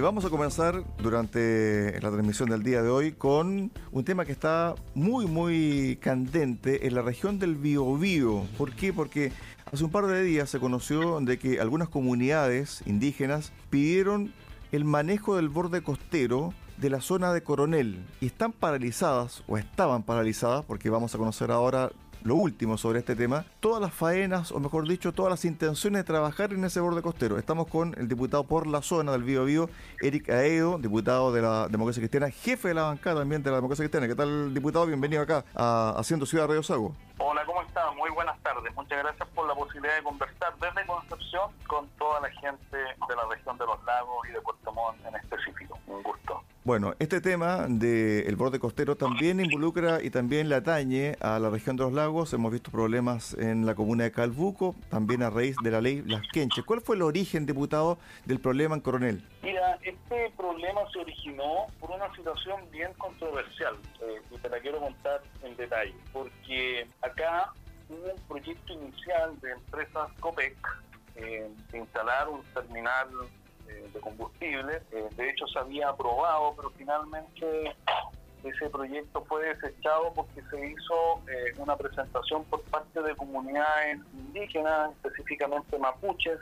vamos a comenzar durante la transmisión del día de hoy con un tema que está muy, muy candente en la región del Biobío. ¿Por qué? Porque hace un par de días se conoció de que algunas comunidades indígenas pidieron el manejo del borde costero de la zona de Coronel y están paralizadas o estaban paralizadas porque vamos a conocer ahora lo último sobre este tema, todas las faenas, o mejor dicho, todas las intenciones de trabajar en ese borde costero. Estamos con el diputado por la zona del Bío Bío, Eric Aedo, diputado de la Democracia Cristiana, jefe de la bancada también de la Democracia Cristiana. ¿Qué tal, diputado? Bienvenido acá a Haciendo Ciudad Radio Sago. Hola, ¿cómo está? Muy buenas tardes. Muchas gracias por la posibilidad de conversar desde Concepción con toda la gente de la región de los lagos y de Puerto Montt en específico. Un gusto. Bueno, este tema del borde costero también involucra y también le atañe a la región de los lagos. Hemos visto problemas en la comuna de Calbuco, también a raíz de la ley Las Quenches. ¿Cuál fue el origen, diputado, del problema en Coronel? Mira, este problema se originó por una situación bien controversial eh, y te la quiero contar en detalle, porque acá hubo un proyecto inicial de empresas COPEC eh, de instalar un terminal de combustible. Eh, de hecho, se había aprobado, pero finalmente ese proyecto fue desechado porque se hizo eh, una presentación por parte de comunidades indígenas, específicamente mapuches,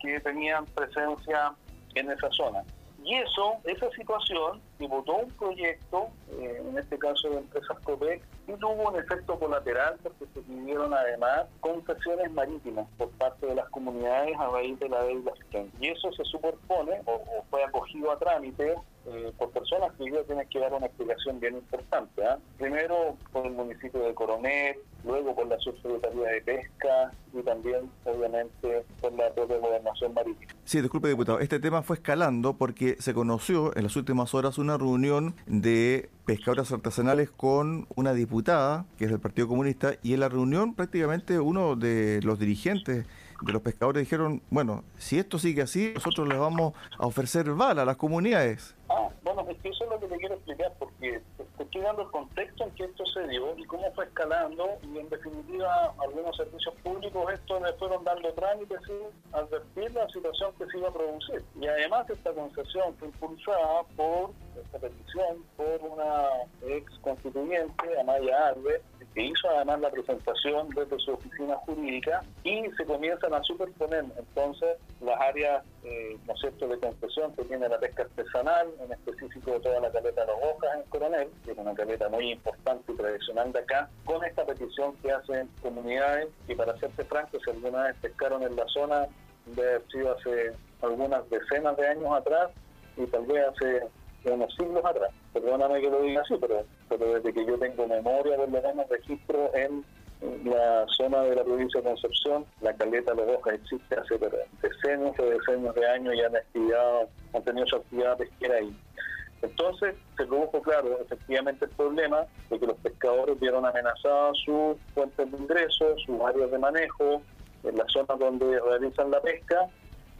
que tenían presencia en esa zona. Y eso, esa situación, votó un proyecto, en este caso de empresas COPEC, y tuvo un efecto colateral porque se pidieron además concesiones marítimas por parte de las comunidades a raíz de la deuda Y eso se superpone o, fue acogido a trámite eh, por personas que yo tienen que dar una explicación bien importante. ¿ah? Primero por el municipio de Coronel, luego por la Subsecretaría de Pesca y también, obviamente, por la propia Gobernación Marítima. Sí, disculpe, diputado. Este tema fue escalando porque se conoció en las últimas horas una reunión de pescadores artesanales con una diputada que es del Partido Comunista y en la reunión prácticamente uno de los dirigentes de los pescadores dijeron, bueno, si esto sigue así, nosotros les vamos a ofrecer bala a las comunidades. Es que eso es lo que le quiero explicar, porque estoy dando el contexto en que esto se dio y cómo fue escalando, y en definitiva, algunos servicios públicos esto le fueron dando trámites sin advertir la situación que se iba a producir. Y además, esta concesión fue impulsada por esta petición por una ex constituyente, Amaya Arbe, que hizo además la presentación desde su oficina jurídica y se comienzan a superponer entonces las áreas eh, ¿no de concesión que tiene la pesca artesanal, en específico toda la caleta de los Hojas en Coronel, que es una caleta muy importante y tradicional de acá, con esta petición que hacen comunidades y para serte franco, si alguna vez pescaron en la zona, debe haber sido hace algunas decenas de años atrás y tal vez hace unos siglos atrás. Perdóname que lo diga así, pero, pero desde que yo tengo memoria, por lo menos registro en la zona de la provincia de Concepción, la caleta de existe hace decenios o decenios de años y han, activado, han tenido su actividad pesquera ahí. Entonces se produjo, claro, efectivamente el problema de que los pescadores vieron amenazadas sus fuentes de ingresos, sus áreas de manejo, en la zona donde realizan la pesca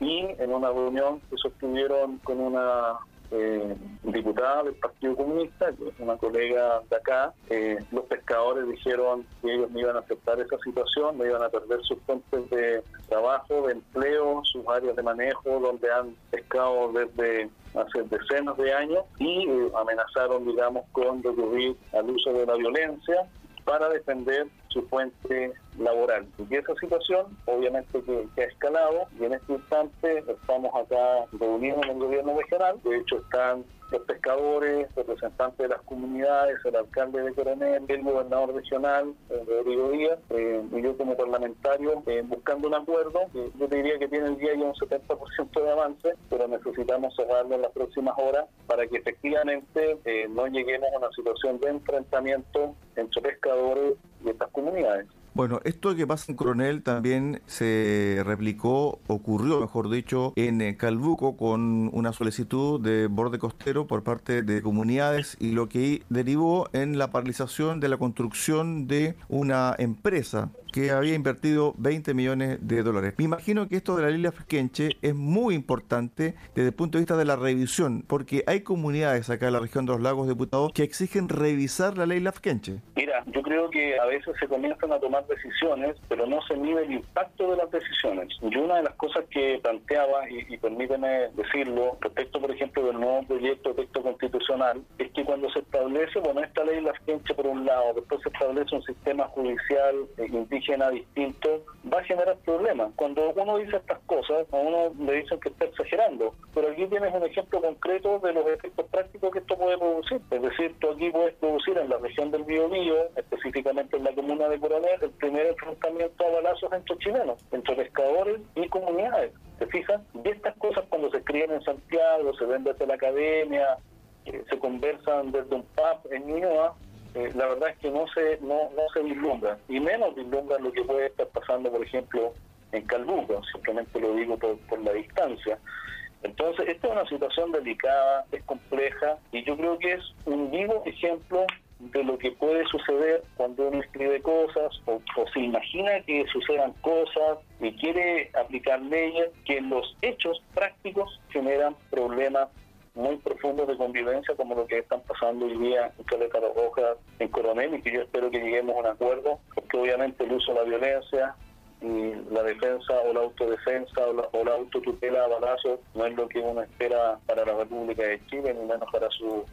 y en una reunión que sostuvieron con una eh, diputada del Partido Comunista, una colega de acá, eh, los pescadores dijeron que ellos no iban a aceptar esa situación, no iban a perder sus fuentes de trabajo, de empleo, sus áreas de manejo, donde han pescado desde hace decenas de años y eh, amenazaron, digamos, con recurrir al uso de la violencia para defender su fuente laboral. Y esa situación, obviamente, que, ha escalado y en este instante estamos acá reunidos en el gobierno regional. De hecho, están los pescadores, representantes de las comunidades, el alcalde de Coronel, el gobernador regional, eh, Rodrigo Díaz, eh, y yo como parlamentario eh, buscando un acuerdo. yo te diría que tiene el día ya un 70% de avance, pero necesitamos cerrarlo en las próximas horas para que efectivamente no lleguemos a una situación de enfrentamiento entre pescadores y estas comunidades. Bueno, esto que pasa en Coronel también se replicó, ocurrió, mejor dicho, en eh, Calbuco con una solicitud de borde costero por parte de comunidades y lo que derivó en la paralización de la construcción de una empresa que había invertido 20 millones de dólares. Me imagino que esto de la ley Lafkenche es muy importante desde el punto de vista de la revisión, porque hay comunidades acá en la región de los lagos, diputados, que exigen revisar la ley Lafkenche. Mira, yo creo que a veces se comienzan a tomar decisiones, pero no se mide el impacto de las decisiones. Y una de las cosas que planteaba, y, y permíteme decirlo, respecto, por ejemplo, del nuevo proyecto de texto constitucional, es que cuando se establece, bueno, esta ley Lafkenche por un lado, después se establece un sistema judicial eh, distinto, va a generar problemas. Cuando uno dice estas cosas, a uno le dicen que está exagerando, pero aquí tienes un ejemplo concreto de los efectos prácticos que esto puede producir. Es decir, tú aquí puedes producir en la región del Biobío, específicamente en la comuna de Coronel, el primer enfrentamiento a balazos entre chilenos, entre pescadores y comunidades. ¿Se fijan? Y estas cosas cuando se escriben en Santiago, se ven desde la academia, eh, se conversan desde un pub en Ñuñoa, eh, la verdad es que no se no, no se vislumbra, y menos vislumbra lo que puede estar pasando, por ejemplo, en Calbuco, simplemente lo digo por, por la distancia. Entonces, esta es una situación delicada, es compleja, y yo creo que es un vivo ejemplo de lo que puede suceder cuando uno escribe cosas o, o, se imagina que sucedan cosas y quiere aplicar leyes que en los hechos prácticos generan problemas muy profundos de convivencia como lo que están pasando hoy día en Caleta Roja, en Coronel y que yo espero que lleguemos a un acuerdo porque obviamente el uso de la violencia y la defensa o la autodefensa o la, o la autotutela a balazo no es lo que uno espera para la República de Chile ni menos para su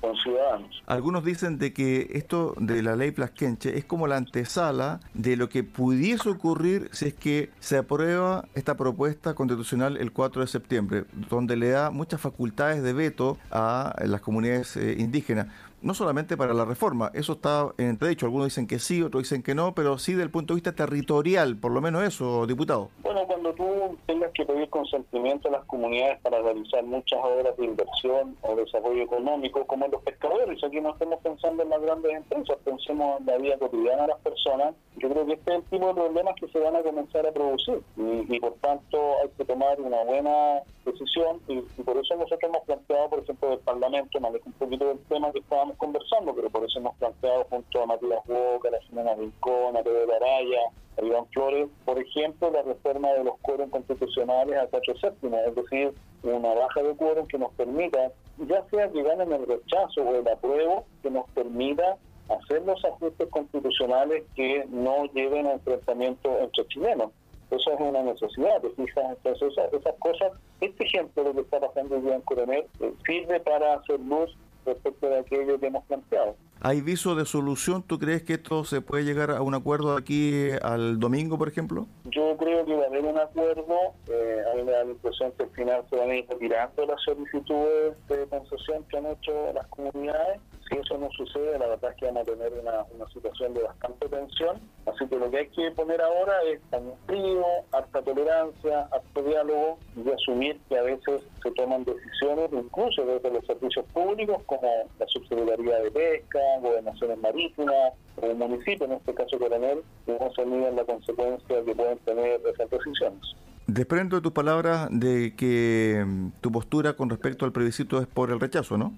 con ciudadanos. Algunos dicen de que esto de la ley Plasquenche es como la antesala de lo que pudiese ocurrir si es que se aprueba esta propuesta constitucional el 4 de septiembre, donde le da muchas facultades de veto a las comunidades eh, indígenas no solamente para la reforma, eso está en entredicho, algunos dicen que sí, otros dicen que no, pero sí del punto de vista territorial, por lo menos eso, diputado. Bueno, cuando tú tengas que pedir consentimiento a las comunidades para realizar muchas obras de inversión o desarrollo económico, como los pescadores, aquí no estamos pensando en las grandes empresas, pensemos en la vida cotidiana de las personas, yo creo que este es el tipo de problemas que se van a comenzar a producir. Y, y por tanto hay que tomar una buena decisión y, por eso nosotros hemos planteado, por ejemplo, del Parlamento, un poquito del tema que estábamos conversando, pero por eso hemos planteado junto a Matías Boca, la señora Rincón, a Pedro Araya, a Iván Flores, por ejemplo, la reforma de los quórum constitucionales a cuatro séptimos, es decir, una baja de quórum que nos permita, ya sea que ganen el rechazo o el apruebo, que nos permita hacer los ajustes constitucionales que no lleven a enfrentamiento entre chilenos. Eso es una necesidad, ¿te? Entonces, esas, esas cosas, este ejemplo de lo que está pasando en Coronel, eh, sirve para hacer luz respecto de aquello que hemos planteado. ¿Hay viso de solución? ¿Tú crees que esto se puede llegar a un acuerdo aquí al domingo, por ejemplo? Yo creo que va a haber un acuerdo. Eh, a mí me impresión que al final se van a ir retirando las solicitudes de concesión que han hecho las comunidades. Si eso no sucede, la verdad es que vamos a tener una, situación de bastante tensión. Así que lo que hay que poner ahora es un frío, harta tolerancia, harto diálogo y asumir que a veces se toman decisiones, incluso desde los servicios públicos, como la subsecretaría de pesca, gobernaciones marítimas, o municipio, en este caso Coronel, que no se miden la consecuencia que pueden tener esas decisiones. Desprendo de tus palabras de que tu postura con respecto al plebiscito es por el rechazo, ¿no?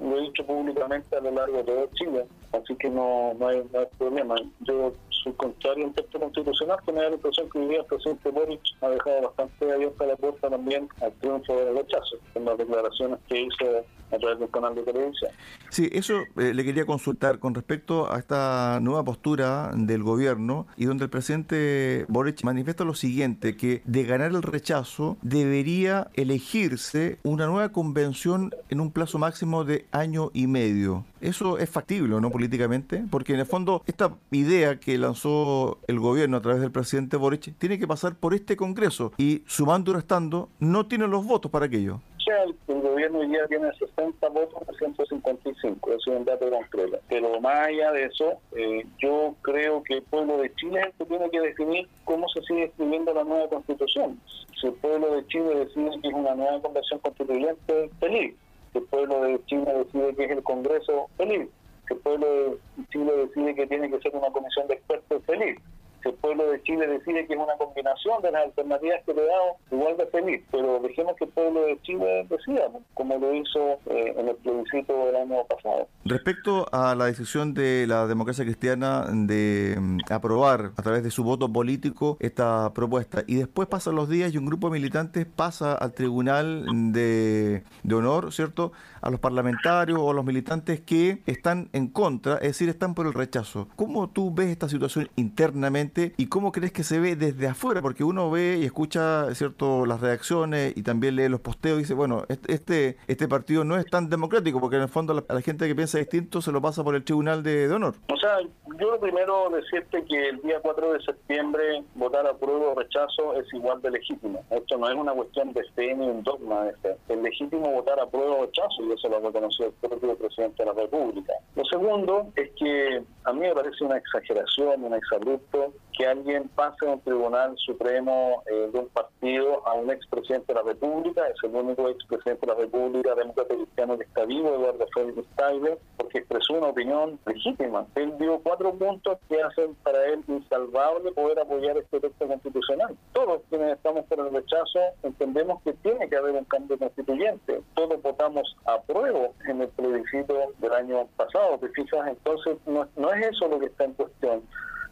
Lo he dicho públicamente a lo largo de todo Chile, así que no, no, hay, no hay problema. Yo soy contrario en texto constitucional, que me da la impresión que hoy día el presidente Boric ha dejado bastante abierta la puerta también al triunfo del rechazo, con las declaraciones que hizo a través del canal de televisión. Sí, eso eh, le quería consultar con respecto a esta nueva postura del gobierno y donde el presidente Boric manifiesta lo siguiente, que de ganar el rechazo debería elegirse una nueva convención en un plazo máximo de año y medio. Eso es factible, ¿no? Políticamente, porque en el fondo esta idea que lanzó el gobierno a través del presidente Boric tiene que pasar por este Congreso y sumando y restando no tiene los votos para aquello el, el gobierno hoy día tiene 60 votos por 155, eso es un dato concreto. Pero más allá de eso, eh, yo creo que el pueblo de Chile es el que tiene que definir cómo se sigue escribiendo la nueva constitución. Si el pueblo de Chile decide que es una nueva convención constituyente, feliz. Si el pueblo de Chile decide que es el Congreso, feliz. Si el pueblo de Chile decide que tiene que ser una comisión de expertos, feliz. Si el pueblo de Chile decide que es una combinación de las alternativas que le damos, igual de feliz, pero dejemos que el pueblo de Chile decida, como lo hizo eh, en el plebiscito del año pasado. Respecto a la decisión de la democracia cristiana de mm, aprobar a través de su voto político esta propuesta, y después pasan los días y un grupo de militantes pasa al Tribunal de, de Honor, ¿cierto?, a los parlamentarios o a los militantes que están en contra, es decir, están por el rechazo. ¿Cómo tú ves esta situación internamente y cómo crees que se ve desde afuera? Porque uno ve y escucha, ¿cierto?, las reacciones y también lee los posteos y dice, bueno, este, este partido no es tan democrático, porque en el fondo a la, gente que piensa distinto se lo pasa por el Tribunal de, Honor. O sea, yo primero decirte que el día 4 de septiembre votar a prueba o rechazo es igual de legítimo. Esto no es una cuestión de fe ni un dogma de. Es legítimo votar a prueba o rechazo y eso lo ha reconocido el propio presidente de la República. Lo segundo es que a mí me parece una exageración, un exabrupto que alguien pase a un tribunal supremo eh, de un partido a un expresidente de la República, es el único expresidente de la República demócrata cristiano que está vivo, Eduardo Félix Steiber, porque expresó una opinión legítima. Él dio cuatro puntos que hacen para él insalvable poder apoyar este texto constitucional. Todos quienes estamos por el rechazo entendemos que tiene que haber un cambio constituyente. Todos votamos a prueba en el plebiscito del año pasado, ¿te fijas? Entonces no, no es eso lo que está en cuestión.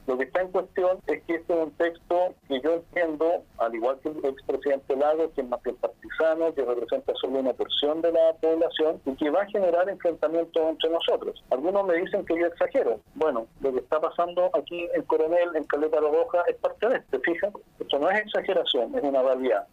Lo que está en cuestión es que este es un texto que yo entiendo, al igual que el expresidente Lago, que es más que partisano, que representa solo una porción de la población y que va a generar enfrentamientos entre nosotros. Algunos me dicen que yo exagero. Bueno, lo que está pasando aquí en Coronel, en Caleta Roja, es parte de esto, fija. Esto no es exageración, es una realidad.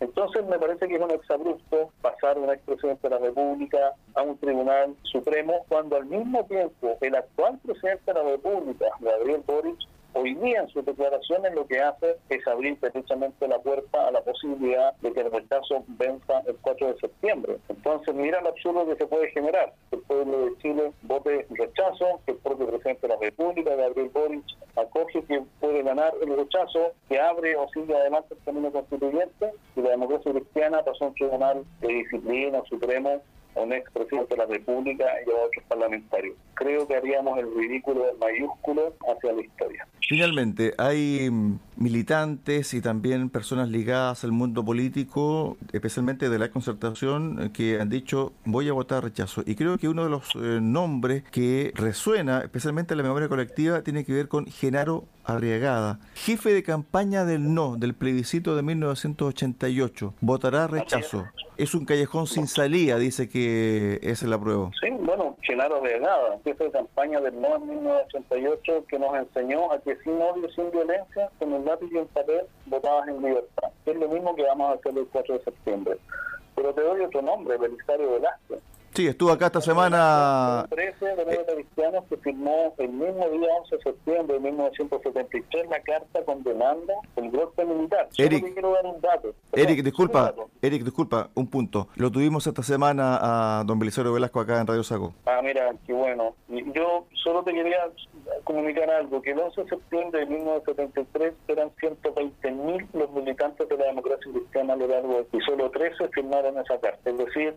Entonces me parece que es un exabrupto pasar de una expresidente de la República a un tribunal supremo cuando al mismo tiempo el actual presidente de la República, Gabriel Boric, hoy día en sus declaraciones lo que hace es abrir precisamente la puerta a la posibilidad de que el rechazo venza el 4 de septiembre. Entonces, mira el absurdo que se puede generar. Que el pueblo de Chile vote rechazo, que el propio presidente de la República, Gabriel Boric, acoge que puede ganar el rechazo, que abre o sigue adelante el camino constituyente, y la democracia cristiana pasó a un tribunal de disciplina supremo un expresidente de la República y a otros parlamentarios. Creo que haríamos el ridículo mayúsculo hacia la historia. Finalmente, hay militantes y también personas ligadas al mundo político, especialmente de la concertación, que han dicho voy a votar rechazo. Y creo que uno de los eh, nombres que resuena, especialmente en la memoria colectiva, tiene que ver con Genaro Arriagada, jefe de campaña del no del plebiscito de 1988. Votará rechazo. Es un callejón sin salida, dice que es el apruebo. Sí, bueno, Genaro Arriagada, jefe de campaña del no en 1988, que nos enseñó a que sin odio, sin violencia, con el lápiz y el papel, votabas en libertad. Es lo mismo que vamos a hacer el 4 de septiembre. Pero te doy otro nombre, Belisario Velázquez Sí, estuvo acá esta semana. 13 de los cristianos que firmó el mismo día 11 de septiembre de 1973 la carta condenando el golpe militar. Eric, dar un dato. Eric, disculpa, Eric, disculpa, un punto. Lo tuvimos esta semana a don Belisario Velasco acá en Radio Sago. Ah, mira, qué bueno. Yo solo te quería comunicar algo, que el 11 de septiembre de 1973 eran 120.000 los militantes de la democracia cristiana a lo largo de... y solo 13 firmaron esa carta, es decir,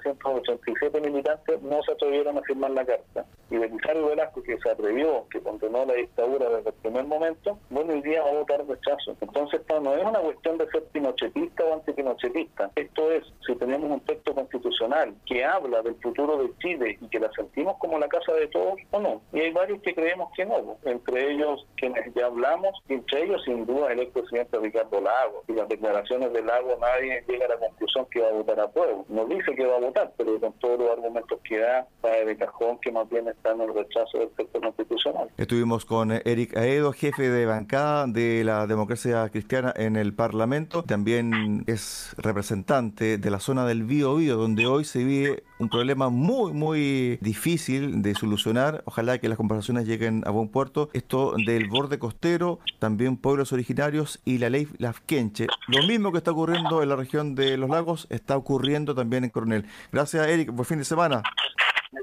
119.987 militantes no se atrevieron a firmar la carta. Y Belisario Velasco, que se atrevió, que condenó la dictadura desde el primer momento, bueno, hoy día va a votar rechazo. Entonces, no es una cuestión de ser pinochetista o antipinochetista. Esto es, si tenemos un texto constitucional que habla del futuro de Chile y que la sentimos como la casa de todos o no. Y hay varios que creemos que no, entre ellos quienes ya hablamos, entre ellos sin duda el expresidente Ricardo Lago. Y las declaraciones de Lago nadie llega a la conclusión que va a votar a pueblo. No dice que va a votar, pero con todos los argumentos que da, sabe de cajón que más bien está en el rechazo del texto constitucional. Estuvimos con Eric Aedo, jefe de bancada de la democracia cristiana en el Parlamento. También es representante de la zona del Bío Bío, donde hoy se vive un problema muy, muy difícil de solucionar. Ojalá que las conversaciones lleguen a buen puerto. Esto del borde costero, también pueblos originarios y la ley Lafkenche. Lo mismo que está ocurriendo en la región de los lagos está ocurriendo también en Coronel. Gracias, Eric. Buen fin de semana.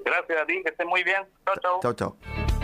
Gracias a ti, que estés muy bien. Chao, chao. Chao, chao.